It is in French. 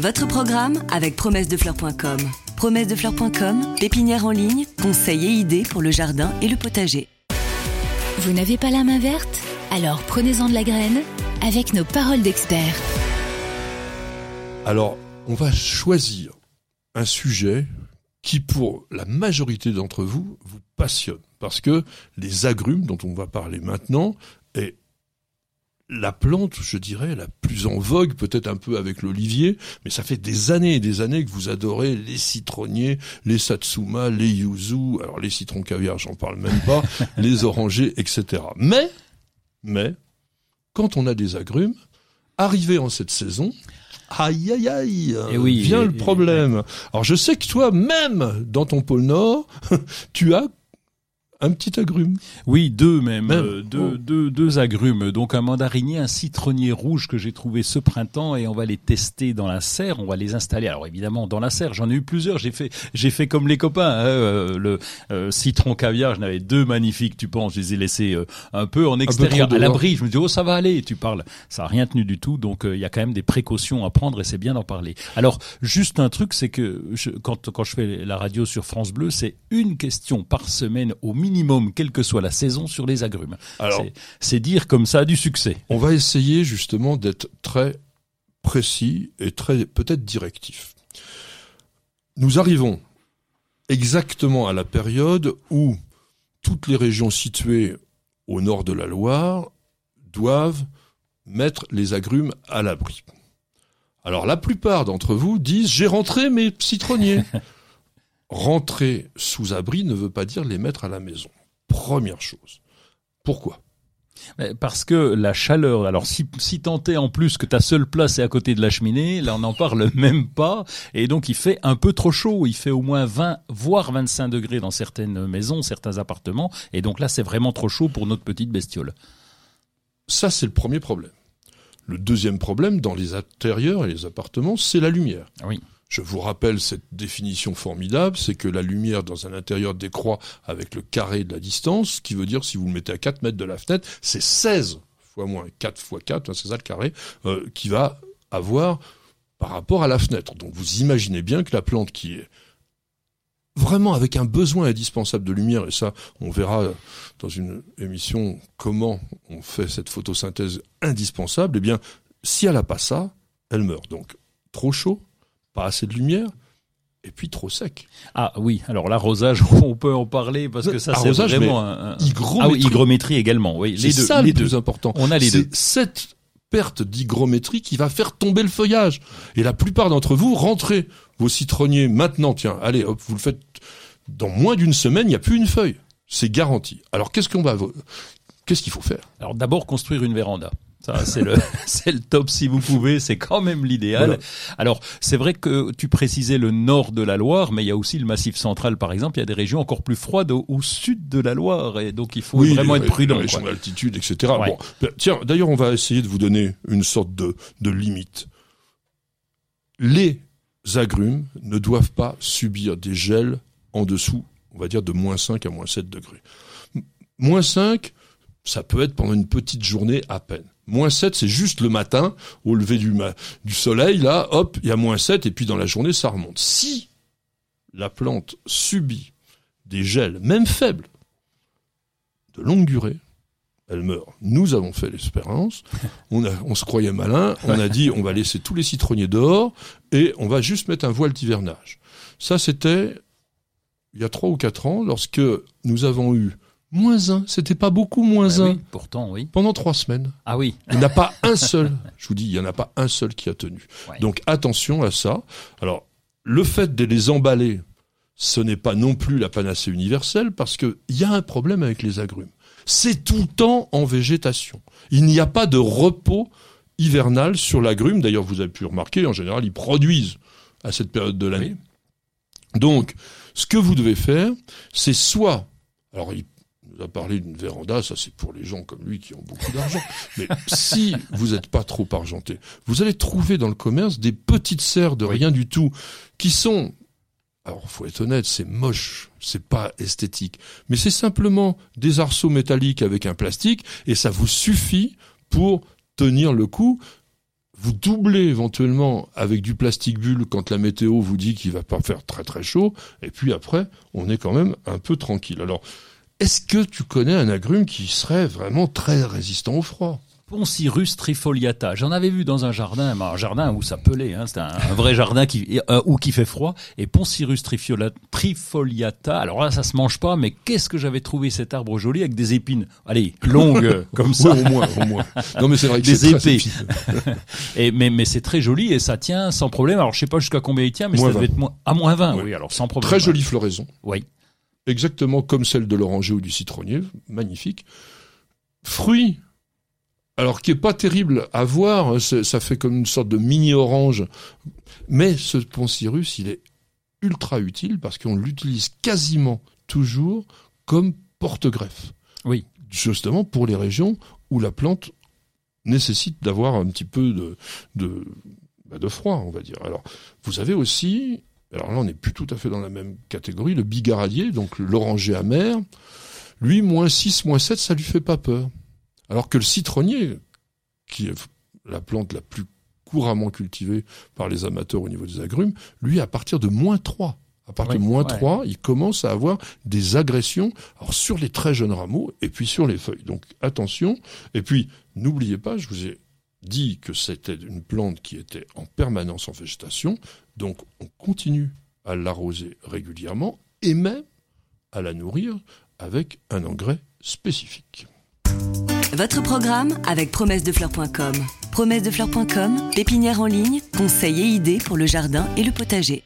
Votre programme avec promessedefleurs.com. Promessedefleurs.com, pépinière en ligne, conseils et idées pour le jardin et le potager. Vous n'avez pas la main verte? Alors prenez-en de la graine avec nos paroles d'experts. Alors, on va choisir un sujet qui, pour la majorité d'entre vous, vous passionne. Parce que les agrumes dont on va parler maintenant est la plante, je dirais, la plus en vogue, peut-être un peu avec l'olivier, mais ça fait des années et des années que vous adorez les citronniers, les satsuma, les yuzu, alors les citrons caviar, j'en parle même pas, les orangers, etc. Mais, mais, quand on a des agrumes, arrivé en cette saison, aïe aïe aïe, Et oui, vient et- le problème. Alors je sais que toi, même dans ton pôle Nord, tu as un petit agrume. Oui, deux même, Même. euh, deux, Oh. deux, deux agrumes. Donc un mandarinier, un citronnier rouge que j'ai trouvé ce printemps et on va les tester dans la serre. On va les installer. Alors évidemment dans la serre, j'en ai eu plusieurs. J'ai fait, j'ai fait comme les copains. hein, euh, le euh, citron caviar, j'en avais deux magnifiques. Tu penses, je les ai laissés un peu en extérieur, à l'abri. Je me dis oh ça va aller. Tu parles, ça a rien tenu du tout. Donc il y a quand même des précautions à prendre et c'est bien d'en parler. Alors juste un truc, c'est que je, quand quand je fais la radio sur France Bleu, c'est une question par semaine au minimum, quelle que soit la saison, sur les agrumes. Alors, C'est dire comme ça du succès. on va essayer justement d'être très précis et très peut-être directif. Nous arrivons exactement à la période où toutes les régions situées au nord de la Loire doivent mettre les agrumes à l'abri. Alors la plupart d'entre vous disent j'ai rentré mes citronniers. Rentrer sous abri ne veut pas dire les mettre à la maison. Première chose. Pourquoi? Parce que la chaleur, alors si, si tant est en plus que ta seule place est à côté de la cheminée, là on n'en parle même pas, et donc il fait un peu trop chaud, il fait au moins 20, voire 25 degrés dans certaines maisons, certains appartements, et donc là c'est vraiment trop chaud pour notre petite bestiole. Ça, c'est le premier problème. Le deuxième problème dans les intérieurs et les appartements, c'est la lumière. Oui. Je vous rappelle cette définition formidable, c'est que la lumière dans un intérieur décroît avec le carré de la distance, ce qui veut dire si vous le mettez à 4 mètres de la fenêtre, c'est 16 fois moins 4 fois 4, hein, c'est ça le carré, euh, qui va avoir par rapport à la fenêtre. Donc vous imaginez bien que la plante qui est vraiment avec un besoin indispensable de lumière, et ça on verra dans une émission comment on fait cette photosynthèse indispensable, eh bien si elle n'a pas ça, elle meurt. Donc trop chaud, pas assez de lumière, et puis trop sec. Ah oui, alors l'arrosage, on peut en parler parce que ça c'est vraiment un, Hygrométrie. Ah oui, hygrométrie également, oui, les C'est deux, ça les le deux. plus important. On a les C'est deux. cette perte d'hygrométrie qui va faire tomber le feuillage. Et la plupart d'entre vous, rentrez vos citronniers maintenant, tiens, allez, hop, vous le faites dans moins d'une semaine, il n'y a plus une feuille. C'est garanti. Alors qu'est-ce qu'on va, qu'est-ce qu'il faut faire? Alors d'abord construire une véranda. Ça, c'est le, c'est le top si vous pouvez, c'est quand même l'idéal. Voilà. Alors, c'est vrai que tu précisais le nord de la Loire, mais il y a aussi le massif central, par exemple. Il y a des régions encore plus froides au, au sud de la Loire, et donc il faut vraiment les- être prudent. les d'altitude, etc. Ouais. Bon, tiens, d'ailleurs, on va essayer de vous donner une sorte de, de limite. Les agrumes ne doivent pas subir des gels en dessous, on va dire, de moins 5 à moins 7 degrés. Moins 5, ça peut être pendant une petite journée à peine. Moins 7, c'est juste le matin, au lever du, ma- du soleil, là, hop, il y a moins 7, et puis dans la journée, ça remonte. Si la plante subit des gels, même faibles, de longue durée, elle meurt. Nous avons fait l'expérience, on, on se croyait malin, on a dit on va laisser tous les citronniers dehors et on va juste mettre un voile d'hivernage. Ça, c'était il y a trois ou quatre ans, lorsque nous avons eu moins un, c'était pas beaucoup moins Bah un, oui, pourtant, oui. pendant trois semaines. Ah oui. Il n'y en a pas un seul, je vous dis, il n'y en a pas un seul qui a tenu. Ouais. Donc attention à ça. Alors, le fait de les emballer, ce n'est pas non plus la panacée universelle parce que il y a un problème avec les agrumes. C'est tout le temps en végétation. Il n'y a pas de repos hivernal sur l'agrume. D'ailleurs, vous avez pu remarquer, en général, ils produisent à cette période de l'année. Donc, ce que vous devez faire, c'est soit, alors il a parlé d'une véranda, ça c'est pour les gens comme lui qui ont beaucoup d'argent, mais si vous n'êtes pas trop argenté, vous allez trouver dans le commerce des petites serres de rien du tout qui sont alors, faut être honnête, c'est moche, c'est pas esthétique, mais c'est simplement des arceaux métalliques avec un plastique et ça vous suffit pour tenir le coup. vous doublez éventuellement avec du plastique bulle quand la météo vous dit qu'il va pas faire très très chaud, et puis après, on est quand même un peu tranquille. Alors, est-ce que tu connais un agrume qui serait vraiment très résistant au froid? Poncirus trifoliata. J'en avais vu dans un jardin, un jardin où ça pelait, hein, c'est un, vrai jardin qui euh, où qui fait froid. Et Poncirus trifoliata. Alors là, ça se mange pas, mais qu'est-ce que j'avais trouvé cet arbre joli avec des épines, allez, longues comme ça. au moins, au moins. Non mais c'est vrai que des épées. et mais mais c'est très joli et ça tient sans problème. Alors je sais pas jusqu'à combien il tient, mais ça devait être moins, à moins 20. Oui, alors sans problème. Très jolie floraison. Oui. Exactement comme celle de l'oranger ou du citronnier, magnifique. Fruits alors qui est pas terrible à voir, hein, ça fait comme une sorte de mini orange, mais ce poncirus, il est ultra utile parce qu'on l'utilise quasiment toujours comme porte-greffe. Oui. Justement pour les régions où la plante nécessite d'avoir un petit peu de, de, bah, de froid, on va dire. Alors, vous avez aussi, alors là on n'est plus tout à fait dans la même catégorie, le bigaradier, donc l'oranger amer. Lui, moins 6, moins 7, ça lui fait pas peur. Alors que le citronnier, qui est la plante la plus couramment cultivée par les amateurs au niveau des agrumes, lui, à partir de moins 3, à partir de moins 3, il commence à avoir des agressions alors sur les très jeunes rameaux et puis sur les feuilles. Donc attention. Et puis, n'oubliez pas, je vous ai dit que c'était une plante qui était en permanence en végétation. Donc on continue à l'arroser régulièrement et même à la nourrir avec un engrais spécifique. Votre programme avec promessedefleurs.com. Promessedefleurs.com, pépinière en ligne, conseils et idées pour le jardin et le potager.